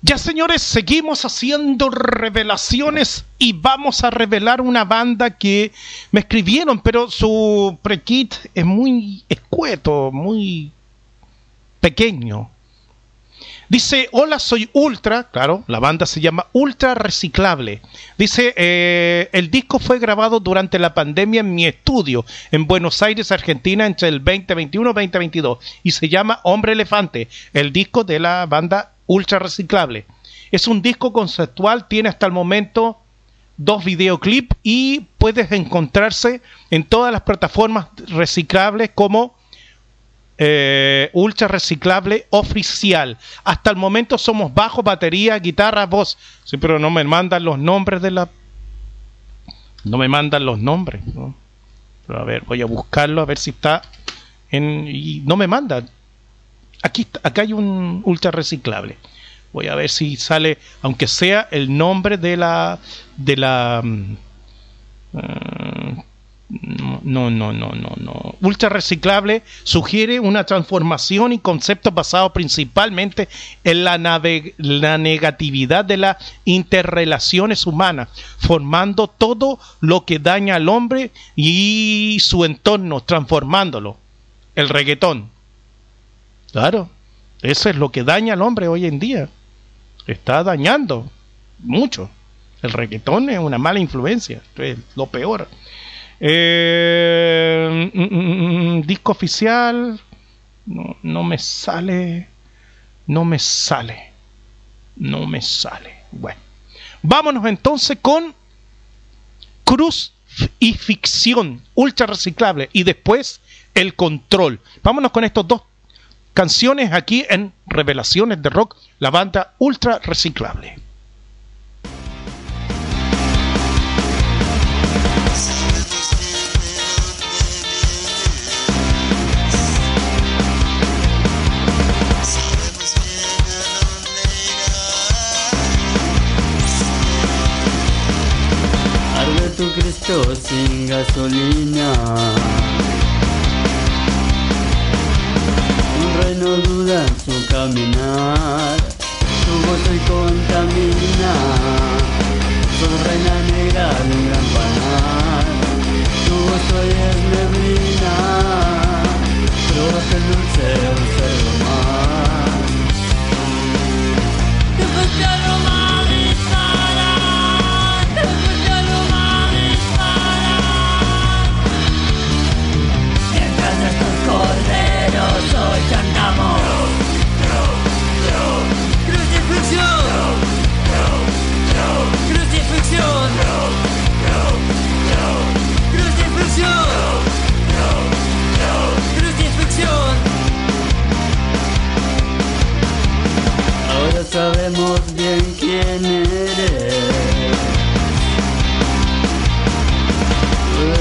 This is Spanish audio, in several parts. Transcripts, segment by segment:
Ya señores, seguimos haciendo revelaciones y vamos a revelar una banda que me escribieron, pero su pre-kit es muy escueto, muy pequeño. Dice, hola, soy Ultra, claro, la banda se llama Ultra Reciclable. Dice, eh, el disco fue grabado durante la pandemia en mi estudio en Buenos Aires, Argentina, entre el 2021 y 2022, y se llama Hombre Elefante, el disco de la banda Ultra Reciclable. Es un disco conceptual, tiene hasta el momento dos videoclips y puedes encontrarse en todas las plataformas reciclables como eh, ultra reciclable oficial. Hasta el momento somos bajo, batería, guitarra, voz. Sí, pero no me mandan los nombres de la. No me mandan los nombres. Pero a ver, voy a buscarlo a ver si está en. Y no me mandan. Aquí, hay un ultra reciclable. Voy a ver si sale, aunque sea el nombre de la. de la. Uh, no, no, no, no, no. Ultra reciclable sugiere una transformación y conceptos basados principalmente en la, la negatividad de las interrelaciones humanas, formando todo lo que daña al hombre y su entorno, transformándolo. El reggaetón. Claro, eso es lo que daña al hombre hoy en día. Está dañando mucho. El reggaetón es una mala influencia, es lo peor. Eh, mm, mm, mm, disco oficial. No, no me sale. No me sale. No me sale. Bueno. Vámonos entonces con Cruz y Ficción, ultra reciclable. Y después El Control. Vámonos con estos dos canciones aquí en Revelaciones de Rock, la banda ultra reciclable. tu Cristo sin gasolina. Reino duda en su caminar, tu gozo y contamina. Sos reina negra de un gran panal, tu gozo y es neblina, probaste el dulce un cerdo más.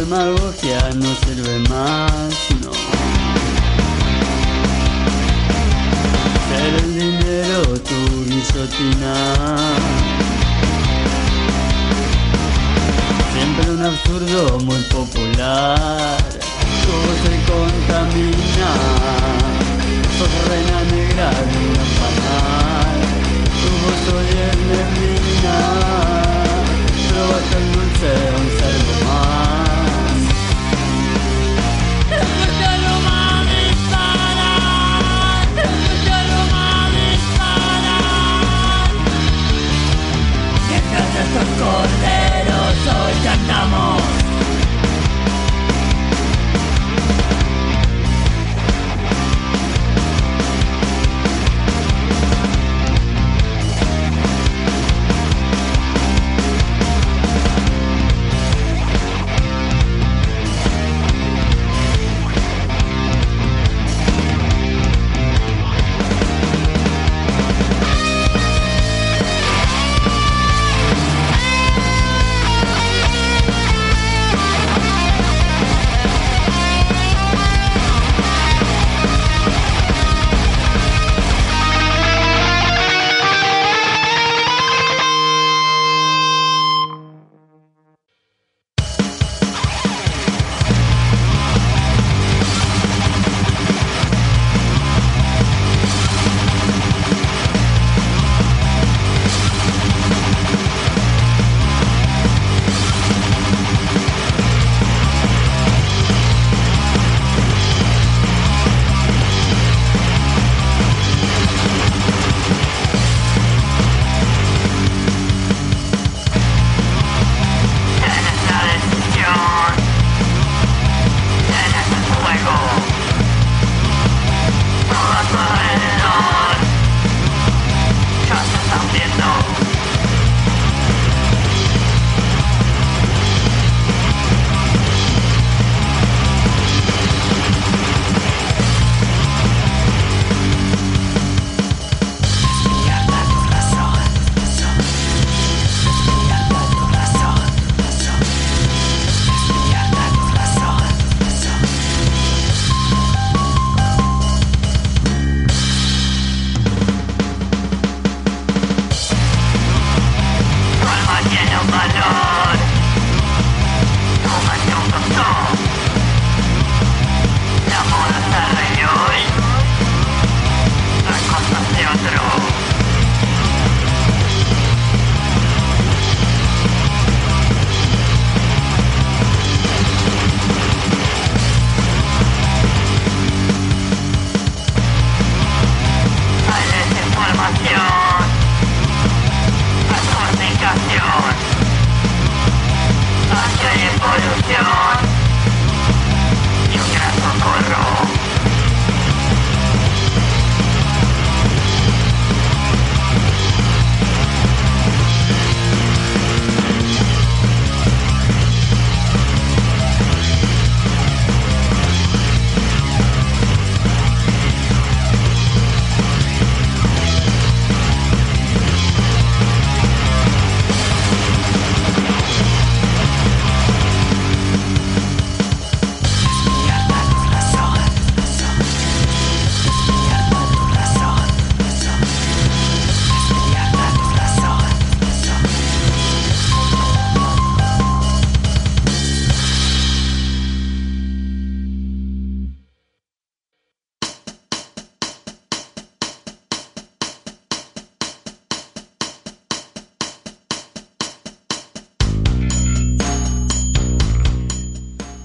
Demagogia no sirve más, no. Ser el dinero tu guisotina. Siempre un absurdo muy popular. Todo se contamina. Sos reina negra de una panal. Tu voz hoy es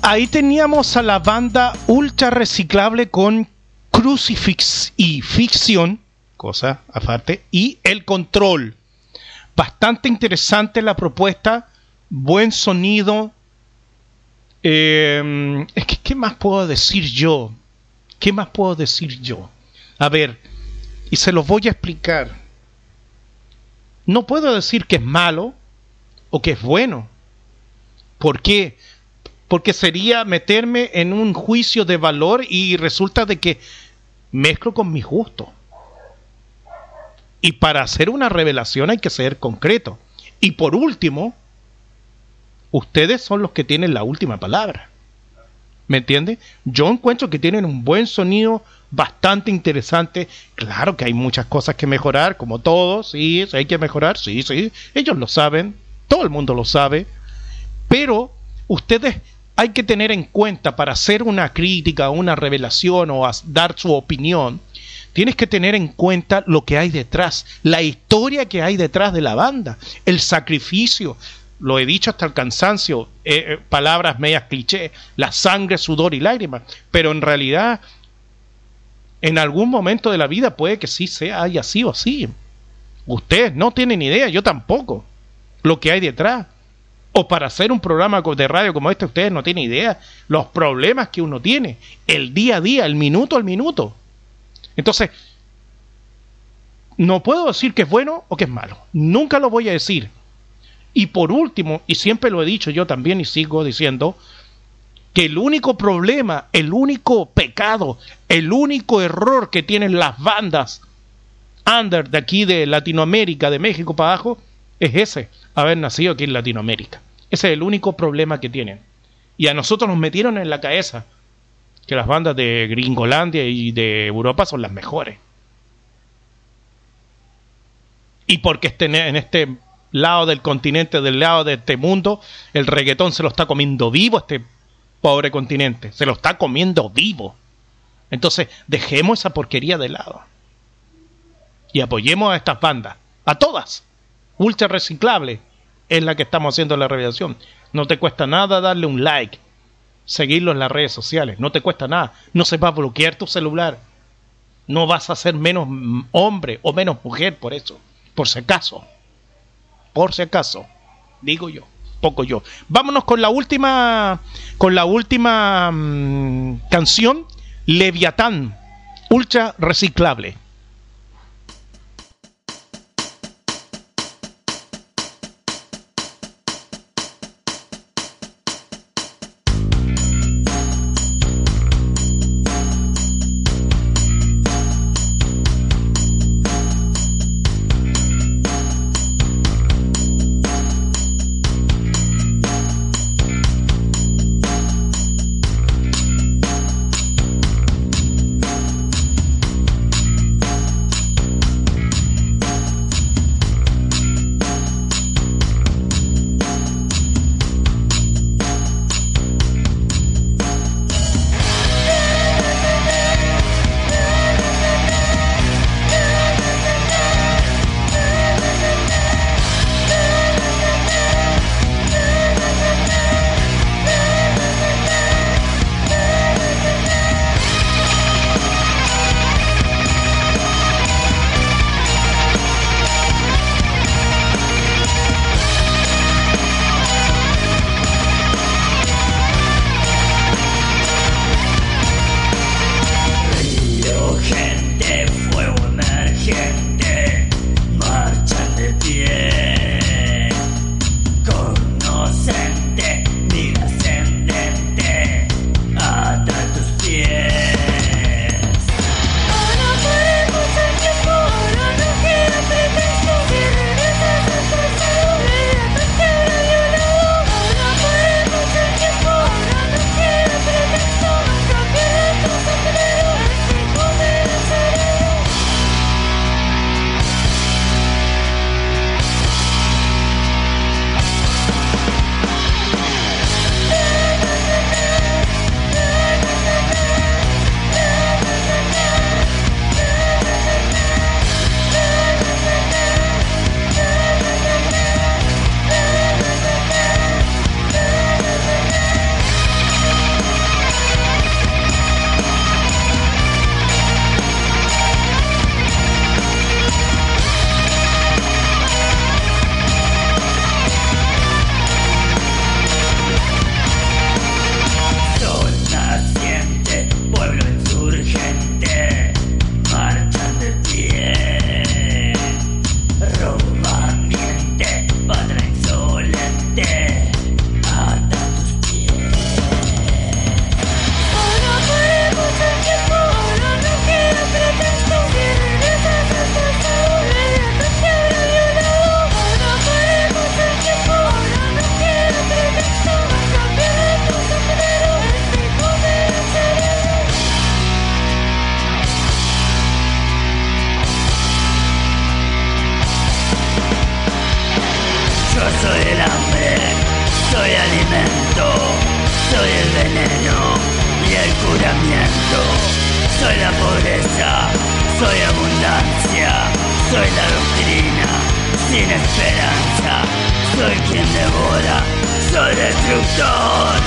ahí teníamos a la banda ultra reciclable con Crucifix y Ficción, cosa aparte, y El Control. Bastante interesante la propuesta, buen sonido. Eh, es que, ¿qué más puedo decir yo? ¿Qué más puedo decir yo? A ver, y se los voy a explicar. No puedo decir que es malo o que es bueno. ¿Por qué? Porque sería meterme en un juicio de valor y resulta de que mezclo con mi gusto. Y para hacer una revelación hay que ser concreto. Y por último, ustedes son los que tienen la última palabra. ¿Me entiende? Yo encuentro que tienen un buen sonido, bastante interesante. Claro que hay muchas cosas que mejorar, como todos, sí, hay que mejorar, sí, sí. Ellos lo saben, todo el mundo lo sabe. Pero ustedes hay que tener en cuenta para hacer una crítica, una revelación o dar su opinión, tienes que tener en cuenta lo que hay detrás, la historia que hay detrás de la banda, el sacrificio. Lo he dicho hasta el cansancio, eh, eh, palabras medias cliché, la sangre, sudor y lágrimas, pero en realidad en algún momento de la vida puede que sí sea haya sido así. Ustedes no tienen idea, yo tampoco, lo que hay detrás o para hacer un programa de radio como este, ustedes no tienen idea los problemas que uno tiene, el día a día, el minuto al minuto. Entonces, no puedo decir que es bueno o que es malo. Nunca lo voy a decir. Y por último, y siempre lo he dicho yo también y sigo diciendo, que el único problema, el único pecado, el único error que tienen las bandas under de aquí de Latinoamérica, de México para abajo, es ese, haber nacido aquí en Latinoamérica. Ese es el único problema que tienen. Y a nosotros nos metieron en la cabeza que las bandas de Gringolandia y de Europa son las mejores. Y porque estén en este lado del continente, del lado de este mundo, el reggaetón se lo está comiendo vivo este pobre continente. Se lo está comiendo vivo. Entonces, dejemos esa porquería de lado. Y apoyemos a estas bandas. A todas ultra reciclable es la que estamos haciendo la revelación. No te cuesta nada darle un like, seguirlo en las redes sociales, no te cuesta nada. No se va a bloquear tu celular. No vas a ser menos hombre o menos mujer por eso. Por si acaso. Por si acaso. Digo yo. Poco yo. Vámonos con la última. Con la última mm, canción. Leviatán. Ultra reciclable. Soy quien devora, soy destructor,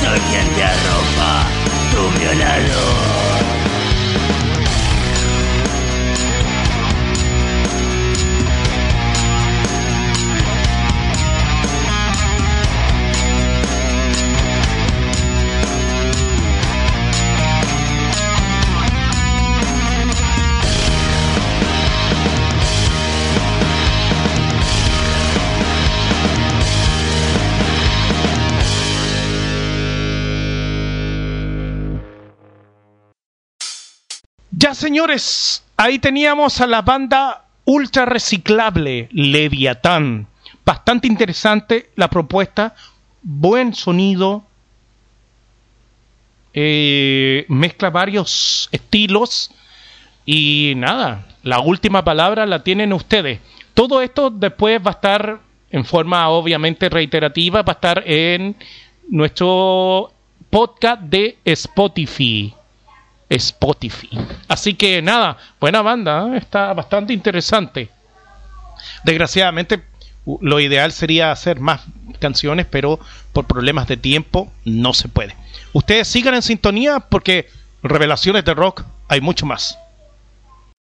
soy quien te arropa, tu violador. Ya señores, ahí teníamos a la banda ultra reciclable Leviatán. Bastante interesante la propuesta, buen sonido, eh, mezcla varios estilos y nada, la última palabra la tienen ustedes. Todo esto después va a estar en forma obviamente reiterativa, va a estar en nuestro podcast de Spotify. Spotify. Así que nada, buena banda, ¿eh? está bastante interesante. Desgraciadamente, lo ideal sería hacer más canciones, pero por problemas de tiempo no se puede. Ustedes sigan en sintonía porque revelaciones de rock hay mucho más.